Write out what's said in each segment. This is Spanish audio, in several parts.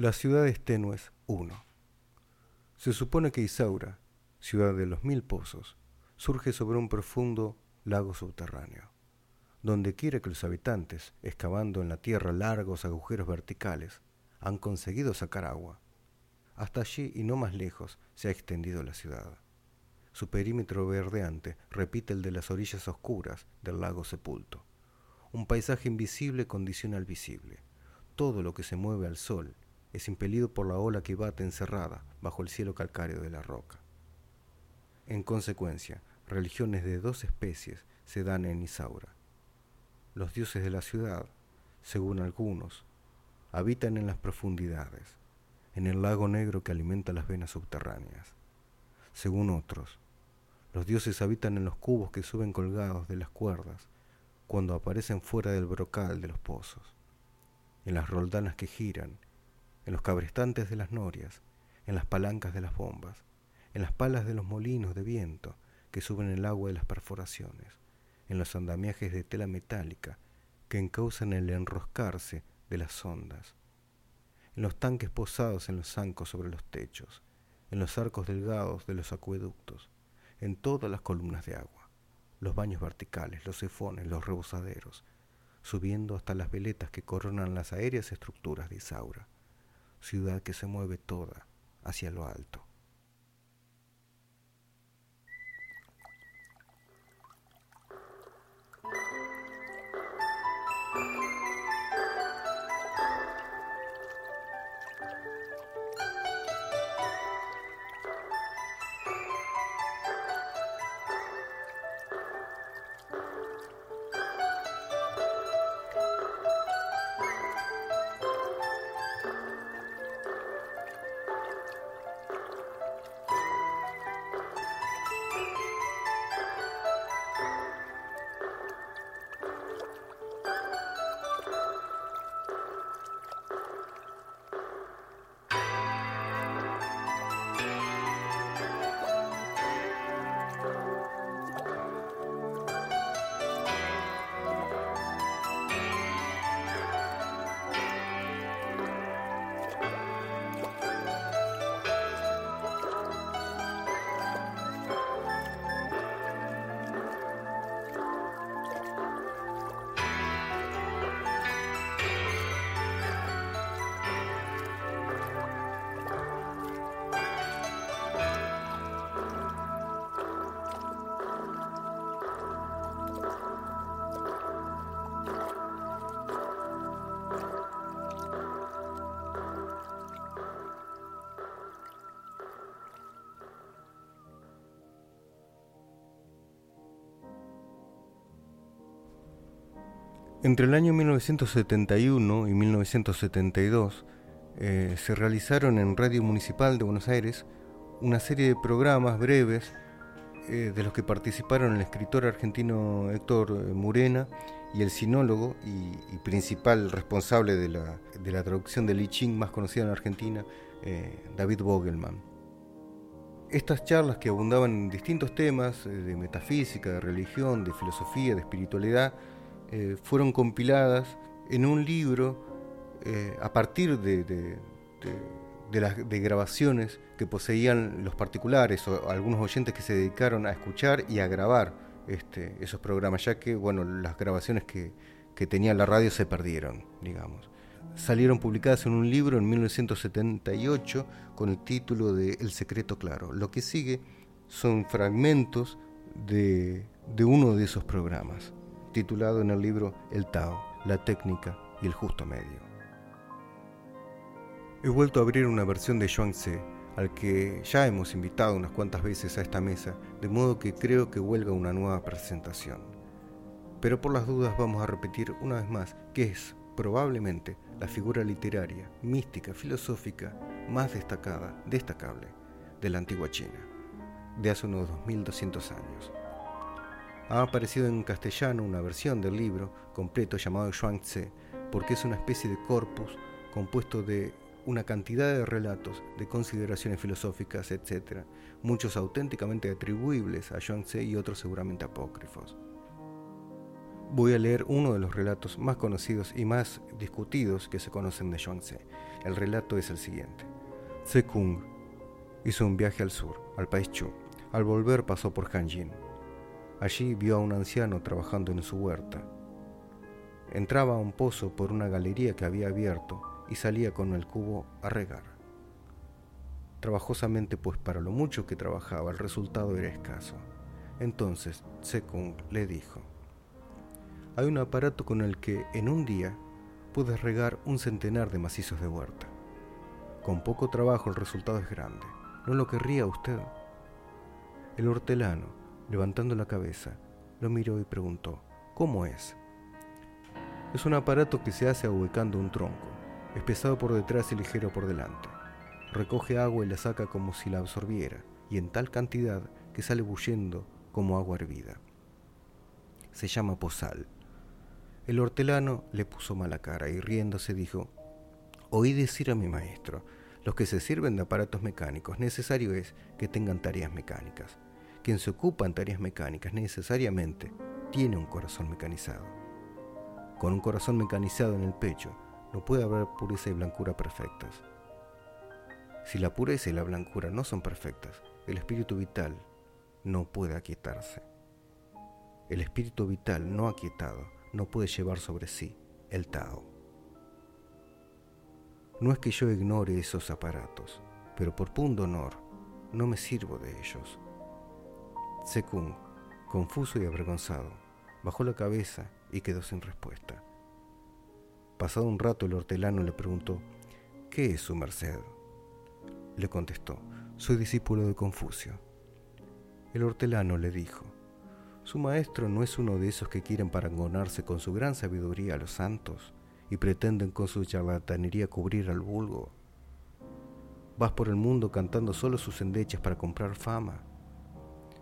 Las ciudades tenues 1. Se supone que Isaura, ciudad de los mil pozos, surge sobre un profundo lago subterráneo. Donde quiera que los habitantes, excavando en la tierra largos agujeros verticales, han conseguido sacar agua. Hasta allí y no más lejos se ha extendido la ciudad. Su perímetro verdeante repite el de las orillas oscuras del lago sepulto. Un paisaje invisible condiciona al visible. Todo lo que se mueve al sol es impelido por la ola que bate encerrada bajo el cielo calcáreo de la roca. En consecuencia, religiones de dos especies se dan en Isaura. Los dioses de la ciudad, según algunos, habitan en las profundidades, en el lago negro que alimenta las venas subterráneas. Según otros, los dioses habitan en los cubos que suben colgados de las cuerdas cuando aparecen fuera del brocal de los pozos, en las roldanas que giran en los cabrestantes de las norias, en las palancas de las bombas, en las palas de los molinos de viento que suben el agua de las perforaciones, en los andamiajes de tela metálica que encausan el enroscarse de las ondas, en los tanques posados en los zancos sobre los techos, en los arcos delgados de los acueductos, en todas las columnas de agua, los baños verticales, los sifones, los rebosaderos, subiendo hasta las veletas que coronan las aéreas estructuras de Isaura ciudad que se mueve toda hacia lo alto. Entre el año 1971 y 1972 eh, se realizaron en Radio Municipal de Buenos Aires una serie de programas breves eh, de los que participaron el escritor argentino Héctor Murena y el sinólogo y, principal responsable de la, traducción del I Ching más conocida en Argentina, eh, David Vogelman. Estas charlas que abundaban en distintos temas de metafísica, de religión, de filosofía, de espiritualidad, eh, fueron compiladas en un libro eh, a partir de, las grabaciones que poseían los particulares o algunos oyentes que se dedicaron a escuchar y a grabar este, esos programas, ya que bueno, las grabaciones que, que tenía la radio se perdieron, digamos. Salieron publicadas en un libro en 1978 con el título de El secreto claro. Lo que sigue son fragmentos de uno de esos programas titulado en el libro El Tao, la técnica y el justo medio. He vuelto a abrir una versión de Tse, al que ya hemos invitado unas cuantas veces a esta mesa, de modo que creo que huelga una nueva presentación. Pero por las dudas vamos a repetir una vez más que es probablemente la figura literaria, mística, filosófica más destacada, destacable de la antigua China, de hace unos 2200 años. Ha aparecido en castellano una versión del libro completo llamado Tse, porque es una especie de corpus compuesto de una cantidad de relatos, de consideraciones filosóficas, etc., muchos auténticamente atribuibles a Tse y otros seguramente apócrifos. voy a leer uno de los relatos más conocidos y más discutidos que se conocen de Zhuangzi. El relato es el siguiente. Tse Kung hizo un viaje al sur, al país Chu. Al volver pasó por Hanjin. Allí vio a un anciano trabajando en su huerta. Entraba a un pozo por una galería que había abierto y salía con el cubo a regar. Trabajosamente, pues para lo mucho que trabajaba, el resultado era escaso. Entonces Tse Kung le dijo, hay un aparato con el que en un día puedes regar un centenar de macizos de huerta. Con poco trabajo el resultado es grande. ¿No lo querría usted? El hortelano, levantando la cabeza, lo miró y preguntó, ¿cómo es? Es un aparato que se hace ahuecando un tronco. Es pesado por detrás y ligero por delante. Recoge agua y la saca como si la absorbiera, y en tal cantidad que sale bullendo como agua hervida. Se llama posal el hortelano le puso mala cara y riéndose dijo, Oí decir a mi maestro, los que se sirven de aparatos mecánicos necesario es que tengan tareas mecánicas. Quien se ocupa en tareas mecánicas necesariamente tiene un corazón mecanizado. Con un corazón mecanizado en el pecho no puede haber pureza y blancura perfectas. Si la pureza y la blancura no son perfectas, el espíritu vital no puede aquietarse. El espíritu vital no aquietado no puede llevar sobre sí el Tao. No es que yo ignore esos aparatos, pero por punto honor no me sirvo de ellos. Sekung, confuso y avergonzado, bajó la cabeza y quedó sin respuesta. Pasado un rato el hortelano le preguntó, ¿qué es su merced? Le contestó, soy discípulo de Confucio. El hortelano le dijo, su maestro no es uno de esos que quieren parangonarse con su gran sabiduría a los santos y pretenden con su charlatanería cubrir al vulgo. Vas por el mundo cantando solo sus endechas para comprar fama.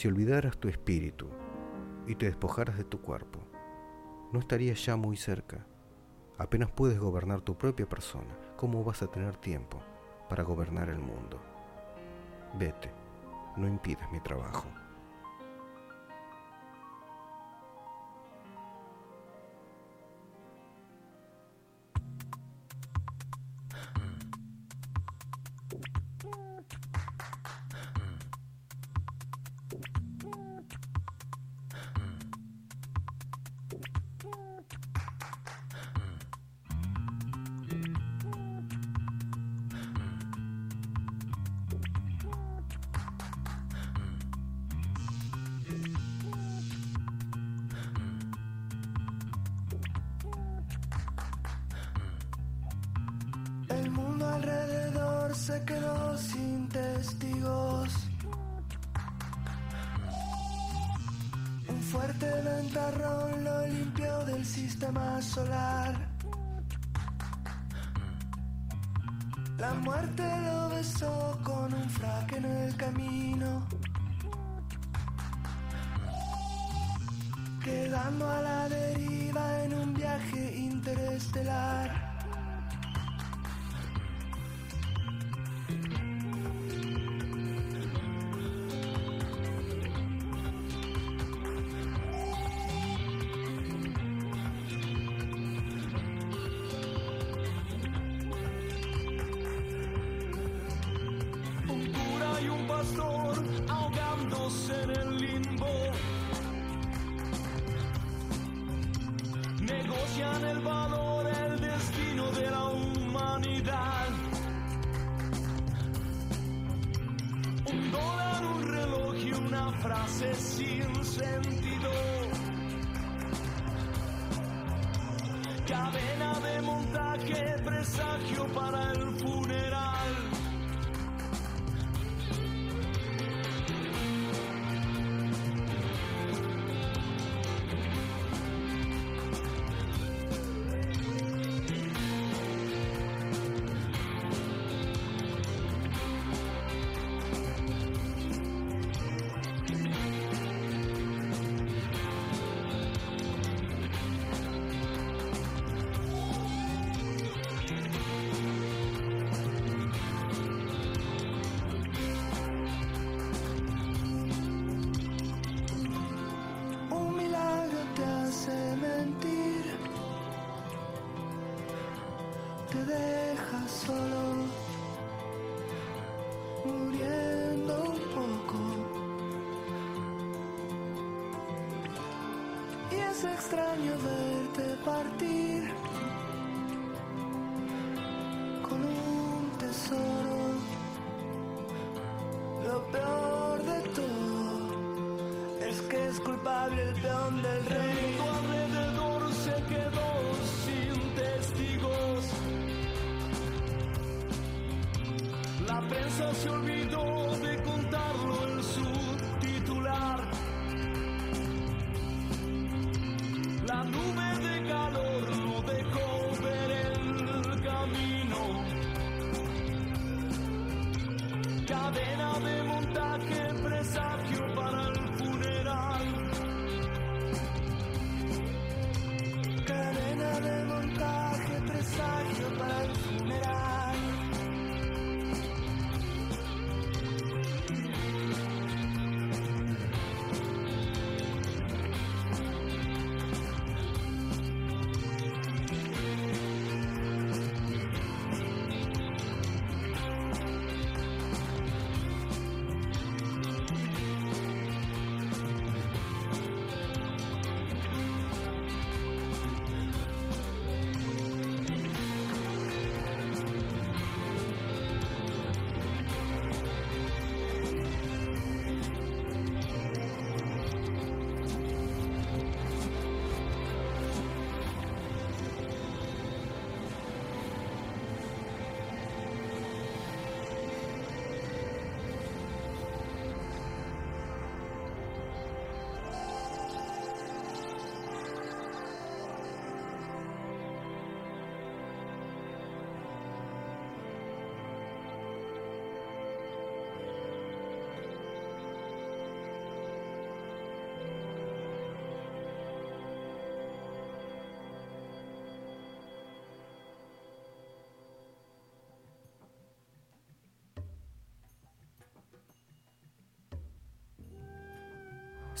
Si olvidaras tu espíritu y te despojaras de tu cuerpo, no estarías ya muy cerca. Apenas puedes gobernar tu propia persona, ¿cómo vas a tener tiempo para gobernar el mundo? Vete, no impidas mi trabajo. Se quedó sin testigos. Un fuerte ventarrón lo limpió del sistema solar. La muerte lo besó con un fraque en el camino. Quedando a la deriva en un viaje interestelar. Mal el plan del rey. Tu alrededor se quedó sin testigos. La prensa se olvidó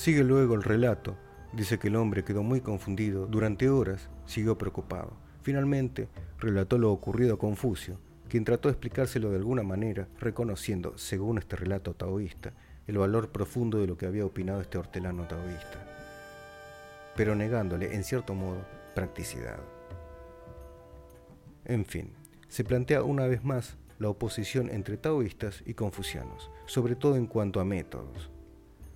Sigue luego el relato. Dice que el hombre quedó muy confundido. Durante horas siguió preocupado. Finalmente relató lo ocurrido a Confucio, quien trató de explicárselo de alguna manera, reconociendo, según este relato taoísta, el valor profundo de lo que había opinado este hortelano taoísta, pero negándole, en cierto modo, practicidad. En fin, se plantea una vez más la oposición entre taoístas y confucianos, sobre todo en cuanto a métodos.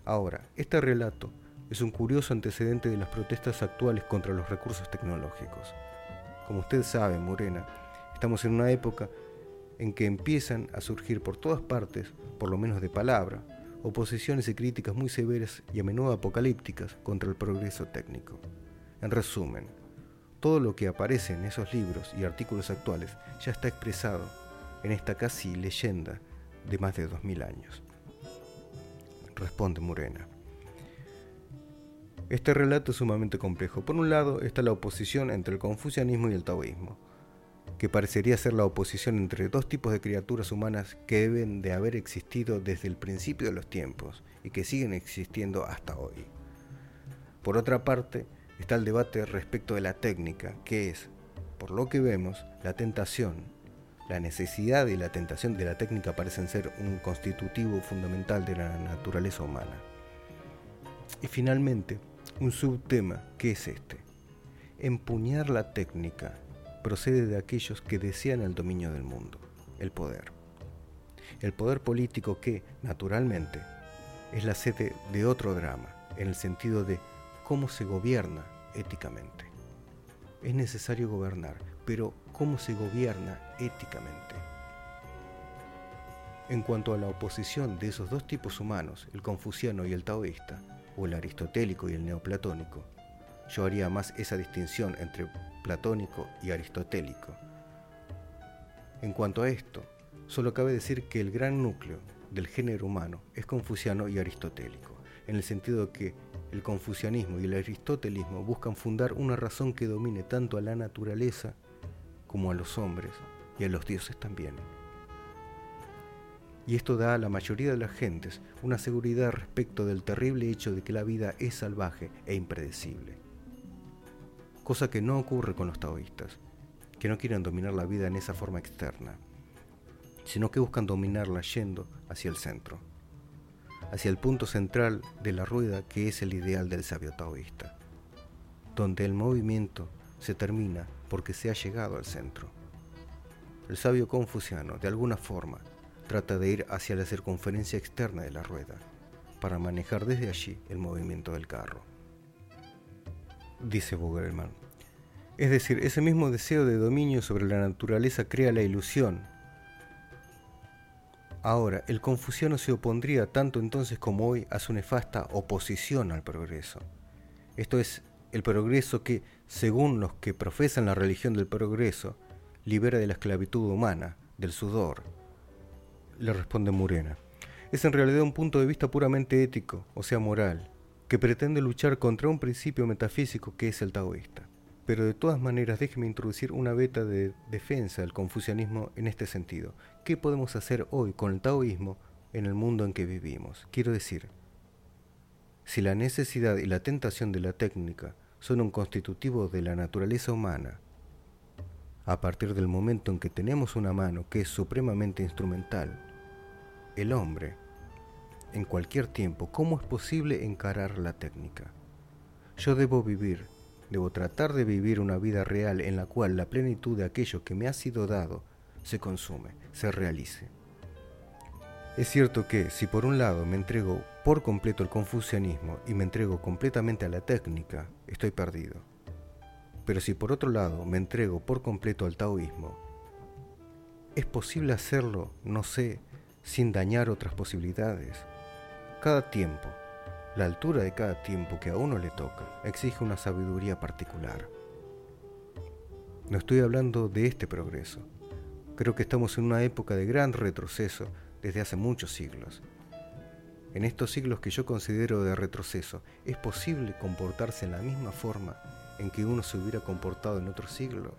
Ahora, este relato es un curioso antecedente de las protestas actuales contra los recursos tecnológicos. Como usted sabe, Morena, estamos en una época en que empiezan a surgir por todas partes, por lo menos de palabra, oposiciones y críticas muy severas y a menudo apocalípticas contra el progreso técnico. En resumen, todo lo que aparece en esos libros y artículos actuales ya está expresado en esta casi leyenda de más de 2000 años. Responde Morena. Este relato es sumamente complejo. Por un lado está la oposición entre el confucianismo y el taoísmo, que parecería ser la oposición entre dos tipos de criaturas humanas que deben de haber existido desde el principio de los tiempos y que siguen existiendo hasta hoy. Por otra parte, está el debate respecto de la técnica, que es, por lo que vemos, la tentación. La necesidad y la tentación de la técnica parecen ser un constitutivo fundamental de la naturaleza humana. Y finalmente, un subtema que es este. Empuñar la técnica procede de aquellos que desean el dominio del mundo, el poder. El poder político que, naturalmente, es la sede de otro drama, en el sentido de cómo se gobierna éticamente. Es necesario gobernar, pero ¿cómo se gobierna éticamente? En cuanto a la oposición de esos dos tipos humanos, el confuciano y el taoísta, o el aristotélico y el neoplatónico, yo haría más esa distinción entre platónico y aristotélico. En cuanto a esto, solo cabe decir que el gran núcleo del género humano es confuciano y aristotélico, en el sentido que el confucianismo y el aristotelismo buscan fundar una razón que domine tanto a la naturaleza como a los hombres y a los dioses también. Y esto da a la mayoría de las gentes una seguridad respecto del terrible hecho de que la vida es salvaje e impredecible. Cosa que no ocurre con los taoístas, que no quieren dominar la vida en esa forma externa, sino que buscan dominarla yendo hacia el centro, hacia el punto central de la rueda que es el ideal del sabio taoísta, donde el movimiento se termina porque se ha llegado al centro. El sabio confuciano, de alguna forma, trata de ir hacia la circunferencia externa de la rueda, para manejar desde allí el movimiento del carro. dice Vogelman. Es decir, ese mismo deseo de dominio sobre la naturaleza crea la ilusión. Ahora, el confuciano se opondría tanto entonces como hoy a su nefasta oposición al progreso. Esto es, el progreso que, según los que profesan la religión del progreso, libera de la esclavitud humana, del sudor. Le responde Murena. Es en realidad un punto de vista puramente ético, o sea, moral, que pretende luchar contra un principio metafísico que es el taoísta. Pero de todas maneras, déjeme introducir una beta de defensa del confucianismo en este sentido. ¿Qué podemos hacer hoy con el taoísmo en el mundo en que vivimos? Quiero decir, si la necesidad y la tentación de la técnica son un constitutivo de la naturaleza humana, a partir del momento en que tenemos una mano que es supremamente instrumental, el hombre, en cualquier tiempo, ¿cómo es posible encarar la técnica? Yo debo vivir, debo tratar de vivir una vida real en la cual la plenitud de aquello que me ha sido dado se consume, se realice. Es cierto que si por un lado me entrego por completo al confucianismo y me entrego completamente a la técnica, estoy perdido. Pero si por otro lado me entrego por completo al taoísmo, ¿es posible hacerlo, no sé, sin dañar otras posibilidades? Cada tiempo, la altura de cada tiempo que a uno le toca, exige una sabiduría particular. No estoy hablando de este progreso. Creo que estamos en una época de gran retroceso desde hace muchos siglos. En estos siglos que yo considero de retroceso, ¿es posible comportarse en la misma forma en que uno se hubiera comportado en otros siglos.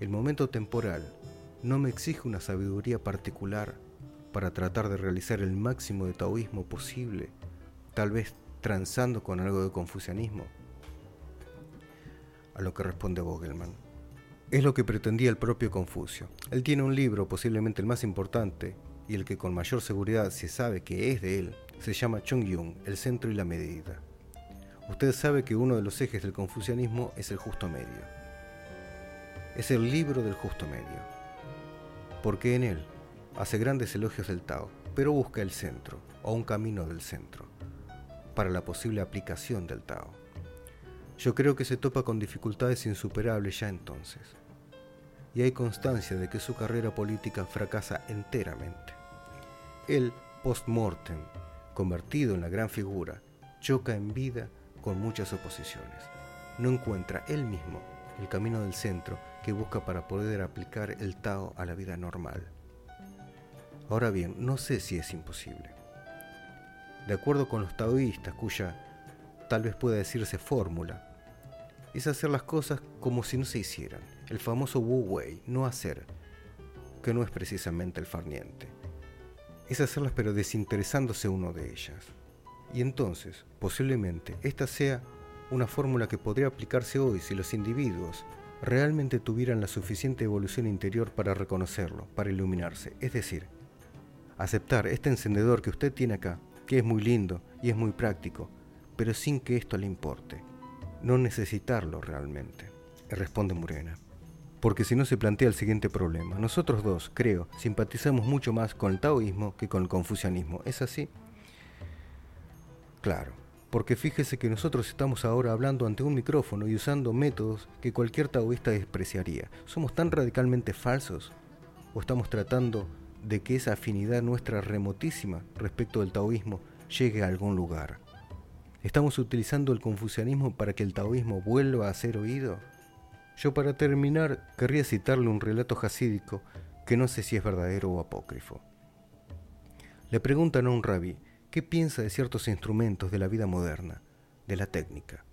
El momento temporal no me exige una sabiduría particular para tratar de realizar el máximo de taoísmo posible, tal vez transando con algo de confucianismo. A lo que responde Vogelman. Es lo que pretendía el propio Confucio. Él tiene un libro, posiblemente el más importante, y el que con mayor seguridad se sabe que es de él, se llama Chung-Yung, el centro y la medida. Usted sabe que uno de los ejes del confucianismo es el justo medio. Es el libro del justo medio, porque en él hace grandes elogios del Tao, pero busca el centro, o un camino del centro, para la posible aplicación del Tao. Yo creo que se topa con dificultades insuperables ya entonces, y hay constancia de que su carrera política fracasa enteramente. Él, post-mortem, convertido en la gran figura, choca en vida con muchas oposiciones. No encuentra él mismo el camino del centro que busca para poder aplicar el Tao a la vida normal. Ahora bien, no sé si es imposible. De acuerdo con los taoístas, cuya tal vez pueda decirse fórmula, es hacer las cosas como si no se hicieran. El famoso Wu Wei, no hacer, que no es precisamente el farniente. Es hacerlas pero desinteresándose uno de ellas. Y entonces, posiblemente, esta sea una fórmula que podría aplicarse hoy si los individuos realmente tuvieran la suficiente evolución interior para reconocerlo, para iluminarse. Es decir, aceptar este encendedor que usted tiene acá, que es muy lindo y es muy práctico, pero sin que esto le importe. No necesitarlo realmente. Responde Murena. Porque si no se plantea el siguiente problema. Nosotros dos, creo, simpatizamos mucho más con el taoísmo que con el confucianismo. ¿Es así? Claro, porque fíjese que nosotros estamos ahora hablando ante un micrófono y usando métodos que cualquier taoísta despreciaría. ¿Somos tan radicalmente falsos? ¿O estamos tratando de que esa afinidad nuestra remotísima respecto del taoísmo llegue a algún lugar? ¿Estamos utilizando el confucianismo para que el taoísmo vuelva a ser oído? Yo para terminar querría citarle un relato jasídico que no sé si es verdadero o apócrifo. Le preguntan a un rabí, ¿Qué piensa de ciertos instrumentos de la vida moderna, de la técnica?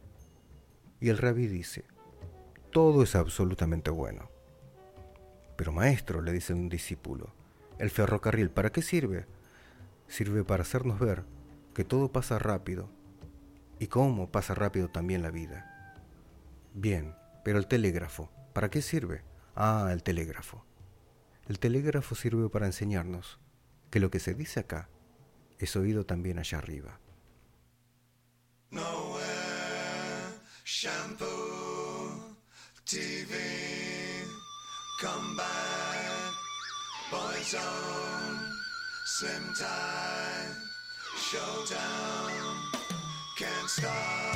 Y el rabí dice, todo es absolutamente bueno. Pero maestro, le dice un discípulo, el ferrocarril, ¿para qué sirve? Sirve para hacernos ver que todo pasa rápido y cómo pasa rápido también la vida. Bien, pero el telégrafo, ¿para qué sirve? Ah, el telégrafo. El telégrafo sirve para enseñarnos que lo que se dice acá es oído también allá arriba. Nowhere, shampoo, TV, come back, boys on, slim can't stop.